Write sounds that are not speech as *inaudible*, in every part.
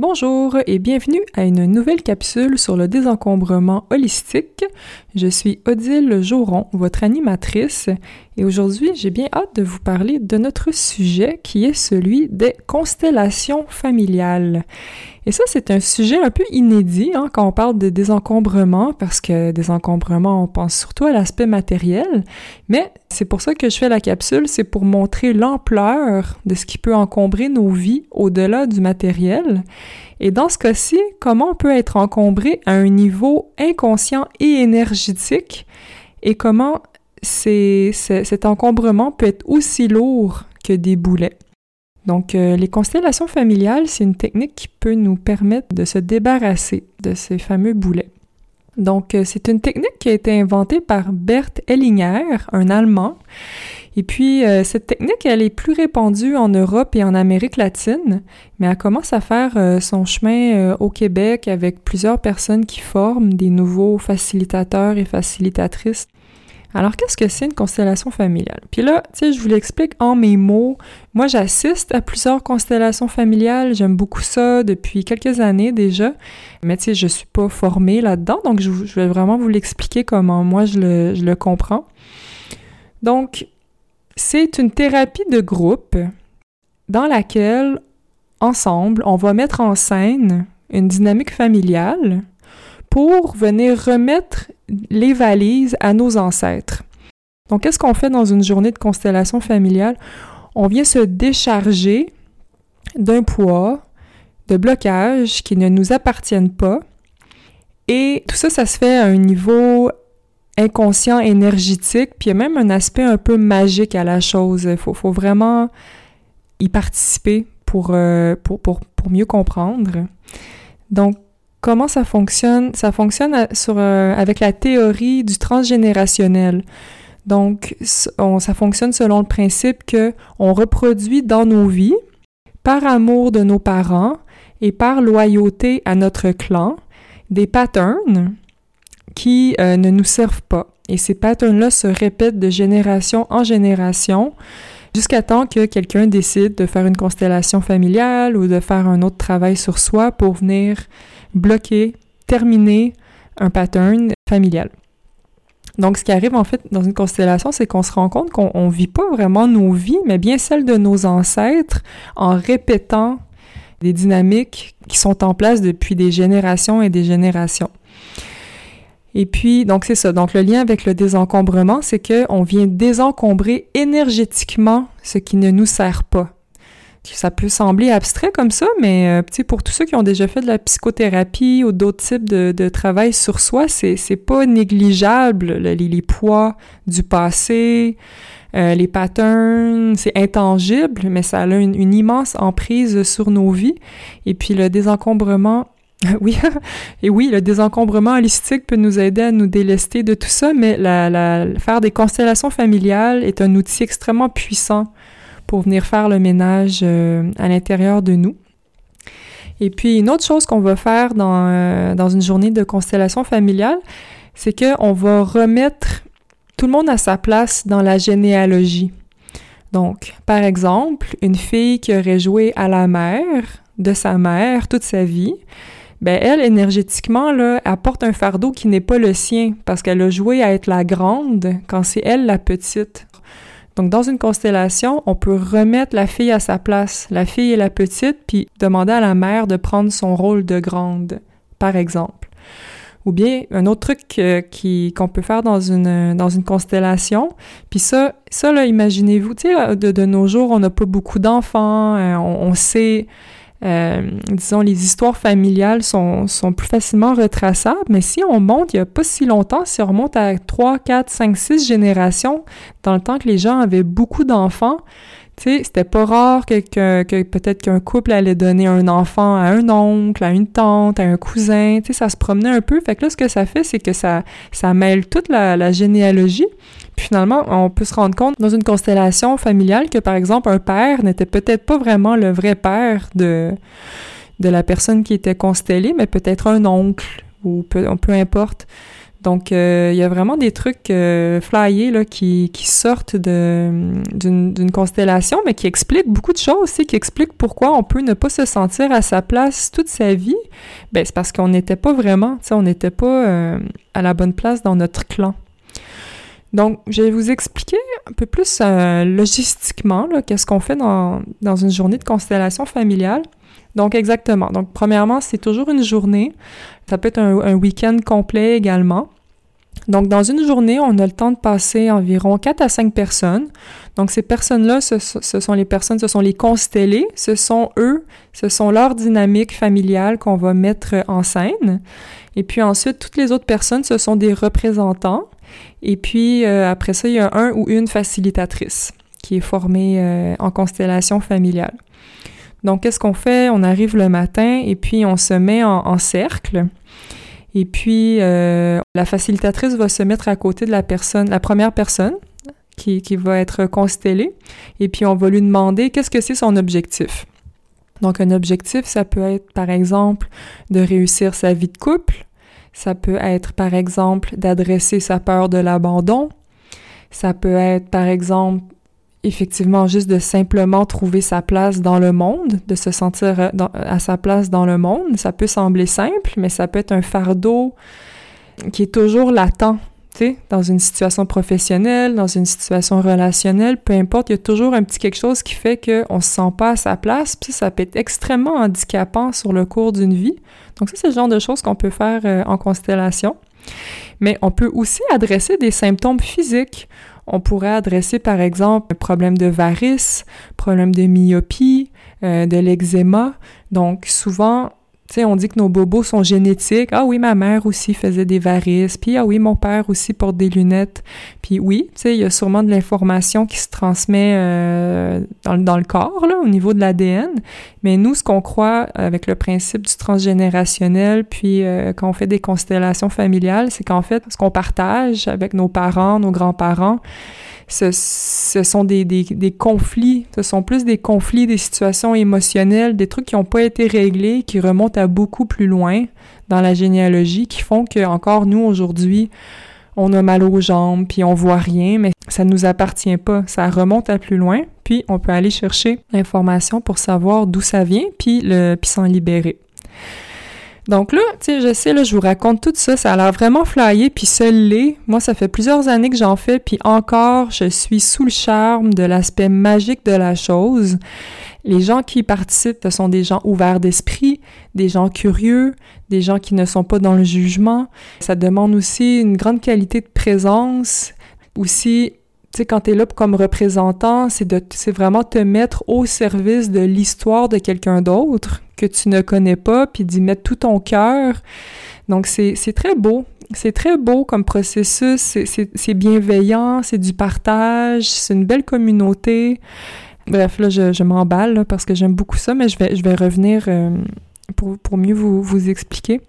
Bonjour et bienvenue à une nouvelle capsule sur le désencombrement holistique. Je suis Odile Joron, votre animatrice, et aujourd'hui j'ai bien hâte de vous parler de notre sujet qui est celui des constellations familiales. Et ça, c'est un sujet un peu inédit hein, quand on parle de désencombrement, parce que désencombrement, on pense surtout à l'aspect matériel, mais c'est pour ça que je fais la capsule, c'est pour montrer l'ampleur de ce qui peut encombrer nos vies au-delà du matériel. Et dans ce cas-ci, comment on peut être encombré à un niveau inconscient et énergétique, et comment cet encombrement peut être aussi lourd que des boulets? Donc, euh, les constellations familiales, c'est une technique qui peut nous permettre de se débarrasser de ces fameux boulets. Donc, euh, c'est une technique qui a été inventée par Bert Hellinger, un Allemand. Et puis, euh, cette technique, elle est plus répandue en Europe et en Amérique latine, mais elle commence à faire son chemin au Québec avec plusieurs personnes qui forment des nouveaux facilitateurs et facilitatrices alors, qu'est-ce que c'est une constellation familiale? Puis là, tu je vous l'explique en mes mots. Moi, j'assiste à plusieurs constellations familiales. J'aime beaucoup ça depuis quelques années déjà. Mais tu sais, je suis pas formée là-dedans, donc je, vais vraiment vous l'expliquer comment moi je le, je le comprends. Donc, c'est une thérapie de groupe dans laquelle, ensemble, on va mettre en scène une dynamique familiale pour venir remettre les valises à nos ancêtres. Donc, qu'est-ce qu'on fait dans une journée de constellation familiale? On vient se décharger d'un poids, de blocages qui ne nous appartiennent pas. Et tout ça, ça se fait à un niveau inconscient, énergétique, puis il y a même un aspect un peu magique à la chose. Il faut, vraiment y participer pour, euh, pour, pour, pour mieux comprendre. Donc, Comment ça fonctionne? Ça fonctionne sur, euh, avec la théorie du transgénérationnel. Donc, ça fonctionne selon le principe que on reproduit dans nos vies, par amour de nos parents et par loyauté à notre clan, des patterns qui euh, ne nous servent pas. Et ces patterns-là se répètent de génération en génération jusqu'à temps que quelqu'un décide de faire une constellation familiale ou de faire un autre travail sur soi pour venir bloquer, terminer un pattern familial. Donc, ce qui arrive en fait dans une constellation, c'est qu'on se rend compte qu'on ne vit pas vraiment nos vies, mais bien celles de nos ancêtres en répétant des dynamiques qui sont en place depuis des générations et des générations. Et puis, donc c'est ça. Donc le lien avec le désencombrement, c'est qu'on vient désencombrer énergétiquement ce qui ne nous sert pas. Ça peut sembler abstrait comme ça, mais euh, pour tous ceux qui ont déjà fait de la psychothérapie ou d'autres types de, travail sur soi, c'est, pas négligeable, les, poids du passé, euh, les patterns, c'est intangible, mais ça a une, une, immense emprise sur nos vies. Et puis le désencombrement, *laughs* oui, et oui, le désencombrement holistique peut nous aider à nous délester de tout ça, mais la, faire des constellations familiales est un outil extrêmement puissant pour venir faire le ménage euh, à l'intérieur de nous. Et puis, une autre chose qu'on va faire dans, euh, dans une journée de constellation familiale, c'est qu'on va remettre tout le monde à sa place dans la généalogie. Donc, par exemple, une fille qui aurait joué à la mère de sa mère toute sa vie, ben elle, énergétiquement, là, apporte un fardeau qui n'est pas le sien parce qu'elle a joué à être la grande quand c'est elle la petite. Donc, dans une constellation, on peut remettre la fille à sa place, la fille et la petite, puis demander à la mère de prendre son rôle de grande, par exemple. Ou bien, un autre truc euh, qui qu'on peut faire dans une, dans une constellation, puis ça, ça là, imaginez-vous, tu sais, de, nos jours, on n'a pas beaucoup d'enfants, euh, on, sait euh, disons, les histoires familiales sont, plus facilement retraçables, mais si on monte il n'y a pas si longtemps, si on remonte à 3, 4, 5, 6 générations, dans le temps que les gens avaient beaucoup d'enfants, tu sais, c'était pas rare que, que, peut-être qu'un couple allait donner un enfant à un oncle, à une tante, à un cousin, tu sais, ça se promenait un peu. Fait que là, ce que ça fait, c'est que ça, ça mêle toute la généalogie. Finalement, on peut se rendre compte dans une constellation familiale que, par exemple, un père n'était peut-être pas vraiment le vrai père de, de la personne qui était constellée, mais peut-être un oncle ou peu, peu importe. Donc, euh, il y a vraiment des trucs euh, flyés là, qui, sortent d'une constellation, mais qui expliquent beaucoup de choses aussi, qui expliquent pourquoi on peut ne pas se sentir à sa place toute sa vie. Ben, c'est parce qu'on n'était pas vraiment, on n'était pas euh, à la bonne place dans notre clan. Donc, je vais vous expliquer un peu plus euh, logistiquement qu'est-ce qu'on fait dans, dans une journée de constellation familiale. Donc, exactement. Donc, premièrement, c'est toujours une journée. Ça peut être un, week-end complet également. Donc, dans une journée, on a le temps de passer environ 4 à 5 personnes. Donc, ces personnes-là, ce, sont les personnes, ce sont les constellés. Ce sont eux, ce sont leur dynamique familiale qu'on va mettre en scène. Et puis ensuite, toutes les autres personnes, ce sont des représentants. Et puis, euh, après ça, il y a un ou une facilitatrice qui est formée euh, en constellation familiale. Donc, qu'est-ce qu'on fait? On arrive le matin et puis on se met en, cercle. Et puis, euh, la facilitatrice va se mettre à côté de la personne, la première personne qui, qui va être constellée. Et puis, on va lui demander qu'est-ce que c'est son objectif. Donc, un objectif, ça peut être, par exemple, de réussir sa vie de couple. Ça peut être, par exemple, d'adresser sa peur de l'abandon. Ça peut être, par exemple, effectivement juste de simplement trouver sa place dans le monde, de se sentir euh, à sa place dans le monde. Ça peut sembler simple, mais ça peut être un fardeau qui est toujours latent. Dans une situation professionnelle, dans une situation relationnelle, peu importe, il y a toujours un petit quelque chose qui fait qu'on ne se sent pas à sa place, puis ça peut être extrêmement handicapant sur le cours d'une vie. Donc ça, c'est le genre de choses qu'on peut faire euh, en constellation. Mais on peut aussi adresser des symptômes physiques. On pourrait adresser par exemple un problème de varices, problème de myopie, euh, de l'eczéma. Donc souvent, tu sais, on dit que nos bobos sont génétiques. Ah oui, ma mère aussi faisait des varices. Puis ah oui, mon père aussi porte des lunettes. Puis oui, tu sais, il y a sûrement de l'information qui se transmet euh, dans, dans, le corps, là, au niveau de l'ADN. Mais nous, ce qu'on croit avec le principe du transgénérationnel, puis euh, quand on fait des constellations familiales, c'est qu'en fait, ce qu'on partage avec nos parents, nos grands-parents, ce, sont des, des, conflits, ce sont plus des conflits, des situations émotionnelles, des trucs qui n'ont pas été réglés, qui remontent à beaucoup plus loin dans la généalogie, qui font que encore nous aujourd'hui, on a mal aux jambes, puis on voit rien, mais ça nous appartient pas. Ça remonte à plus loin, puis on peut aller chercher l'information pour savoir d'où ça vient, puis le, puis s'en libérer. Donc là, tu sais, je sais, là, je vous raconte tout ça, ça a l'air vraiment flyé, puis seul l'est. Moi, ça fait plusieurs années que j'en fais, puis encore, je suis sous le charme de l'aspect magique de la chose. Les gens qui participent, ce sont des gens ouverts d'esprit, des gens curieux, des gens qui ne sont pas dans le jugement. Ça demande aussi une grande qualité de présence, aussi sais, quand tu es là comme représentant, c'est de, c'est vraiment te mettre au service de l'histoire de quelqu'un d'autre que tu ne connais pas, puis d'y mettre tout ton cœur. Donc, c'est, très beau. C'est très beau comme processus. C'est bienveillant, c'est du partage, c'est une belle communauté. Bref, là, je, je m'emballe parce que j'aime beaucoup ça, mais je vais, je vais revenir euh, pour, pour mieux vous, vous expliquer.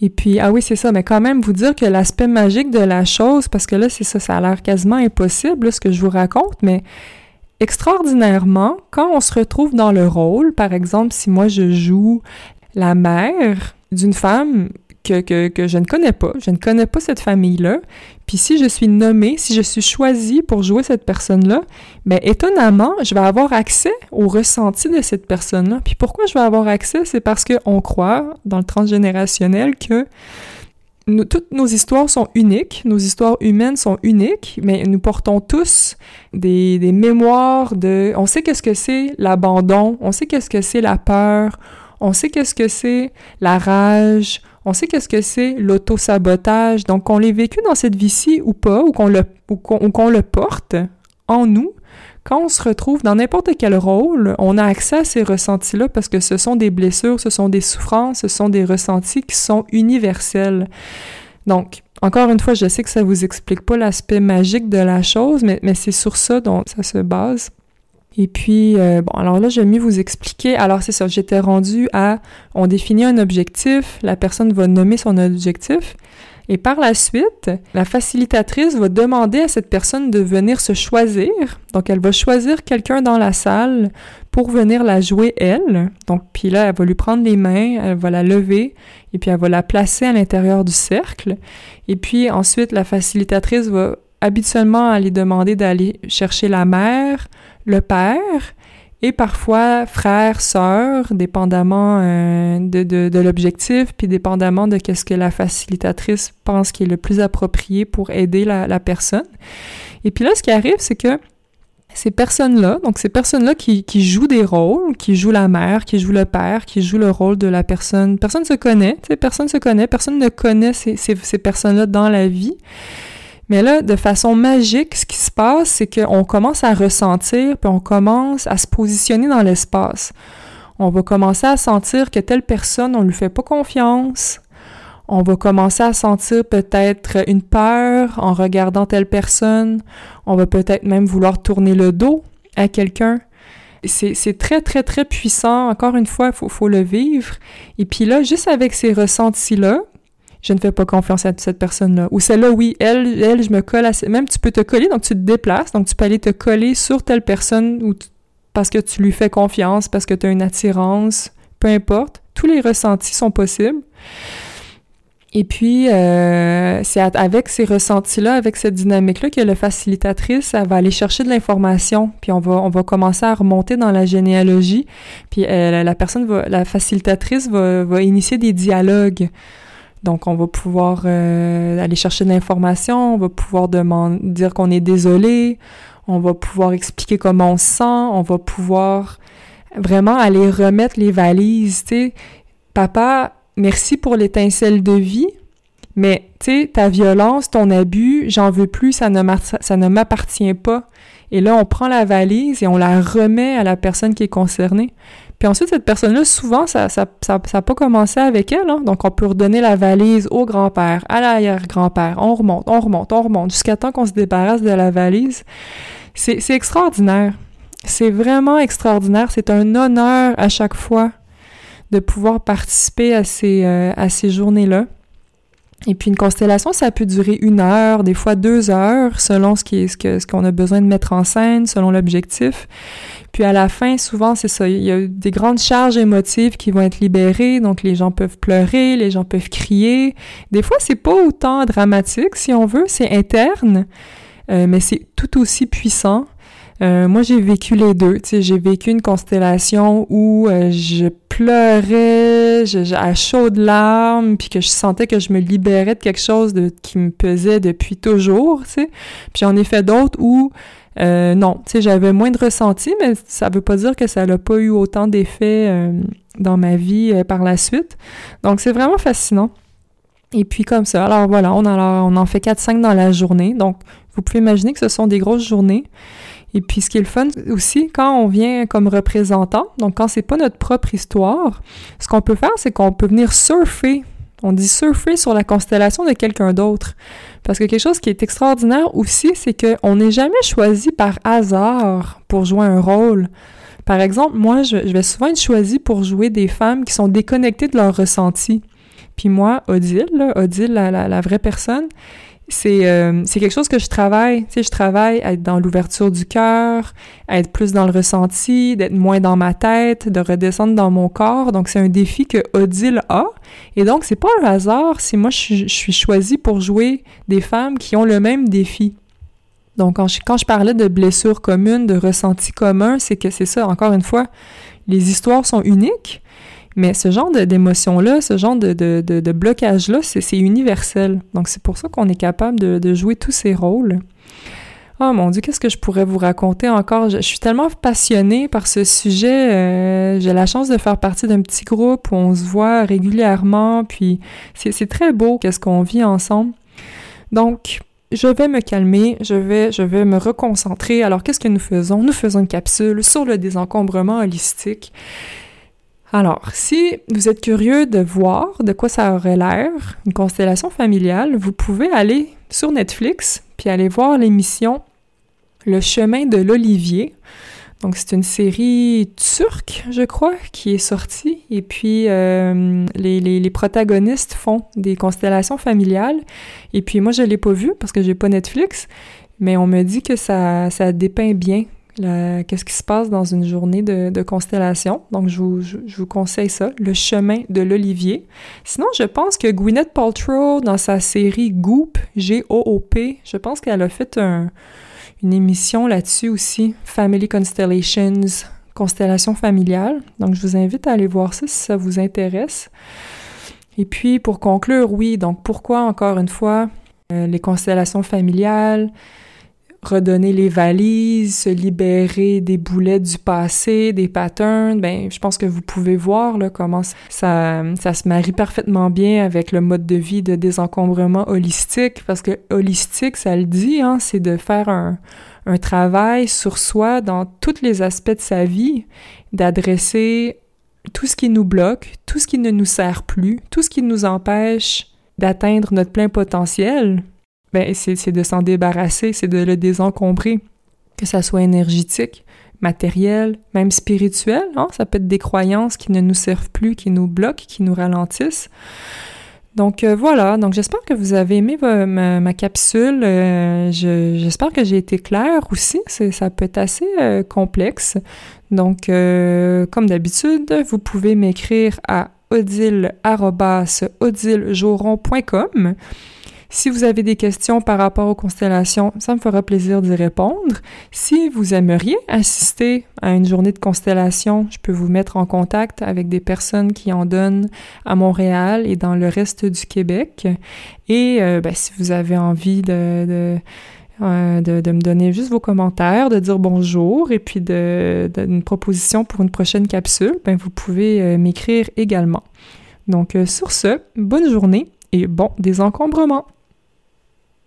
Et puis, ah oui, c'est ça, mais quand même vous dire que l'aspect magique de la chose, parce que là, c'est ça, ça a l'air quasiment impossible, ce que je vous raconte, mais extraordinairement, quand on se retrouve dans le rôle, par exemple, si moi je joue la mère d'une femme que, je ne connais pas. Je ne connais pas cette famille-là. Puis si je suis nommée, si je suis choisie pour jouer cette personne-là, ben, étonnamment, je vais avoir accès au ressenti de cette personne-là. Puis pourquoi je vais avoir accès? C'est parce qu'on croit, dans le transgénérationnel, que toutes nos histoires sont uniques, nos histoires humaines sont uniques, mais nous portons tous des mémoires de... On sait qu'est-ce que c'est l'abandon, on sait qu'est-ce que c'est la peur, on sait qu'est-ce que c'est la rage, on sait qu'est-ce que c'est l'auto-sabotage. Donc, qu'on l'ait vécu dans cette vie-ci ou pas, ou qu'on le, qu'on, le porte en nous, quand on se retrouve dans n'importe quel rôle, on a accès à ces ressentis-là parce que ce sont des blessures, ce sont des souffrances, ce sont des ressentis qui sont universels. Donc, encore une fois, je sais que ça vous explique pas l'aspect magique de la chose, mais, mais c'est sur ça dont ça se base. Et puis, euh, bon, alors là, j'aime mieux vous expliquer. Alors, c'est ça, j'étais rendue à, on définit un objectif, la personne va nommer son objectif, et par la suite, la facilitatrice va demander à cette personne de venir se choisir. Donc, elle va choisir quelqu'un dans la salle pour venir la jouer elle. Donc, puis là, elle va lui prendre les mains, elle va la lever, et puis elle va la placer à l'intérieur du cercle. Et puis ensuite, la facilitatrice va habituellement aller demander d'aller chercher la mère, le père, et parfois frère, sœur, dépendamment euh, de, de, l'objectif, puis dépendamment de qu'est-ce que la facilitatrice pense qui est le plus approprié pour aider la, personne. Et puis là, ce qui arrive, c'est que ces personnes-là, donc ces personnes-là qui, jouent des rôles, qui jouent la mère, qui jouent le père, qui jouent le rôle de la personne, personne se connaît, personne se connaît, personne ne connaît ces, ces personnes-là dans la vie. Mais là, de façon magique, ce qui se passe, c'est qu'on commence à ressentir, puis on commence à se positionner dans l'espace. On va commencer à sentir que telle personne, on lui fait pas confiance. On va commencer à sentir peut-être une peur en regardant telle personne. On va peut-être même vouloir tourner le dos à quelqu'un. C'est très, très, très puissant. Encore une fois, il faut, faut le vivre. Et puis là, juste avec ces ressentis-là, je ne fais pas confiance à cette personne-là. Ou celle-là, oui, elle, elle, je me colle à... Même tu peux te coller, donc tu te déplaces, donc tu peux aller te coller sur telle personne ou parce que tu lui fais confiance, parce que tu as une attirance, peu importe. Tous les ressentis sont possibles. Et puis, euh, c'est avec ces ressentis-là, avec cette dynamique-là, que la facilitatrice, va aller chercher de l'information, puis on va, on va commencer à remonter dans la généalogie, puis euh, la personne va, la facilitatrice va, va initier des dialogues. Donc, on va pouvoir euh, aller chercher de l'information, on va pouvoir dire qu'on est désolé, on va pouvoir expliquer comment on se sent, on va pouvoir vraiment aller remettre les valises. Papa, merci pour l'étincelle de vie, mais ta violence, ton abus, j'en veux plus, ça ne m'appartient pas. Et là, on prend la valise et on la remet à la personne qui est concernée. Puis ensuite, cette personne-là, souvent, ça n'a ça, ça, ça pas commencé avec elle. Hein? Donc, on peut redonner la valise au grand-père, à l'arrière-grand-père. On remonte, on remonte, on remonte, jusqu'à temps qu'on se débarrasse de la valise. C'est extraordinaire. C'est vraiment extraordinaire. C'est un honneur à chaque fois de pouvoir participer à ces, euh, à ces journées-là. Et puis une constellation, ça peut durer une heure, des fois deux heures, selon ce qui ce que ce qu'on a besoin de mettre en scène, selon l'objectif. Puis à la fin, souvent, c'est ça, il y a des grandes charges émotives qui vont être libérées, donc les gens peuvent pleurer, les gens peuvent crier. Des fois, c'est pas autant dramatique, si on veut, c'est interne, euh, mais c'est tout aussi puissant. Euh, moi, j'ai vécu les deux. J'ai vécu une constellation où euh, je pleurais, je, à chaudes larmes, puis que je sentais que je me libérais de quelque chose de, qui me pesait depuis toujours, tu sais. Puis j'en ai fait d'autres où euh, non, tu sais, j'avais moins de ressenti, mais ça veut pas dire que ça n'a pas eu autant d'effets dans ma vie par la suite. Donc, c'est vraiment fascinant. Et puis comme ça, alors voilà, on en fait 4-5 dans la journée. Donc, vous pouvez imaginer que ce sont des grosses journées. Et puis ce qui est le fun aussi, quand on vient comme représentant, donc quand c'est pas notre propre histoire, ce qu'on peut faire, c'est qu'on peut venir surfer. On dit surfer sur la constellation de quelqu'un d'autre. Parce que quelque chose qui est extraordinaire aussi, c'est qu'on n'est jamais choisi par hasard pour jouer un rôle. Par exemple, moi, je, vais souvent être choisie pour jouer des femmes qui sont déconnectées de leur ressenti. Puis moi, Odile, Odile, la vraie personne, c'est euh, quelque chose que je travaille. Tu sais, je travaille à être dans l'ouverture du cœur, à être plus dans le ressenti, d'être moins dans ma tête, de redescendre dans mon corps. Donc, c'est un défi que Odile a. Et donc, c'est pas un hasard si moi, je, je suis choisie pour jouer des femmes qui ont le même défi. Donc, quand je, quand je parlais de blessures communes, de ressentis communs, c'est que c'est ça, encore une fois, les histoires sont uniques, mais ce genre d'émotion-là, ce genre de, blocage-là, c'est universel. Donc c'est pour ça qu'on est capable de, de, jouer tous ces rôles. Oh mon Dieu, qu'est-ce que je pourrais vous raconter encore? Je, suis tellement passionnée par ce sujet. Euh, J'ai la chance de faire partie d'un petit groupe où on se voit régulièrement, puis c'est très beau qu'est-ce qu'on vit ensemble. Donc, je vais me calmer, je vais, je vais me reconcentrer. Alors, qu'est-ce que nous faisons? Nous faisons une capsule sur le désencombrement holistique. Alors, si vous êtes curieux de voir de quoi ça aurait l'air, une constellation familiale, vous pouvez aller sur Netflix puis aller voir l'émission Le chemin de l'Olivier. Donc, c'est une série turque, je crois, qui est sortie. Et puis, euh, les, protagonistes font des constellations familiales. Et puis, moi, je l'ai pas vu parce que j'ai pas Netflix, mais on me dit que ça, ça dépeint bien qu'est-ce qui se passe dans une journée de, constellation? Donc, je vous, conseille ça, Le chemin de l'Olivier. Sinon, je pense que Gwyneth Paltrow, dans sa série Goop, G-O-O-P, je pense qu'elle a fait une émission là-dessus aussi, Family Constellations, constellation familiale. Donc, je vous invite à aller voir ça si ça vous intéresse. Et puis, pour conclure, oui, donc pourquoi, encore une fois, euh, les constellations familiales, redonner les valises, se libérer des boulettes du passé, des patterns, ben je pense que vous pouvez voir là comment ça ça se marie parfaitement bien avec le mode de vie de désencombrement holistique parce que holistique ça le dit hein, c'est de faire un un travail sur soi dans tous les aspects de sa vie, d'adresser tout ce qui nous bloque, tout ce qui ne nous sert plus, tout ce qui nous empêche d'atteindre notre plein potentiel, ben c'est de s'en débarrasser, c'est de le désencombrer, que ça soit énergétique, matériel, même spirituel, hein? ça peut être des croyances qui ne nous servent plus, qui nous bloquent, qui nous ralentissent. Donc euh, voilà, donc j'espère que vous avez aimé ma, capsule. Euh, j'espère que j'ai été claire aussi. Ça peut être assez euh, complexe. Donc, comme d'habitude, vous pouvez m'écrire à odile.odiljoron.com. Si vous avez des questions par rapport aux constellations, ça me fera plaisir d'y répondre. Si vous aimeriez assister à une journée de constellation, je peux vous mettre en contact avec des personnes qui en donnent à Montréal et dans le reste du Québec. Et euh, ben, si vous avez envie de, euh, de de, me donner juste vos commentaires, de dire bonjour et puis de, une proposition pour une prochaine capsule, ben vous pouvez euh, m'écrire également. Donc sur ce, bonne journée et bon désencombrement.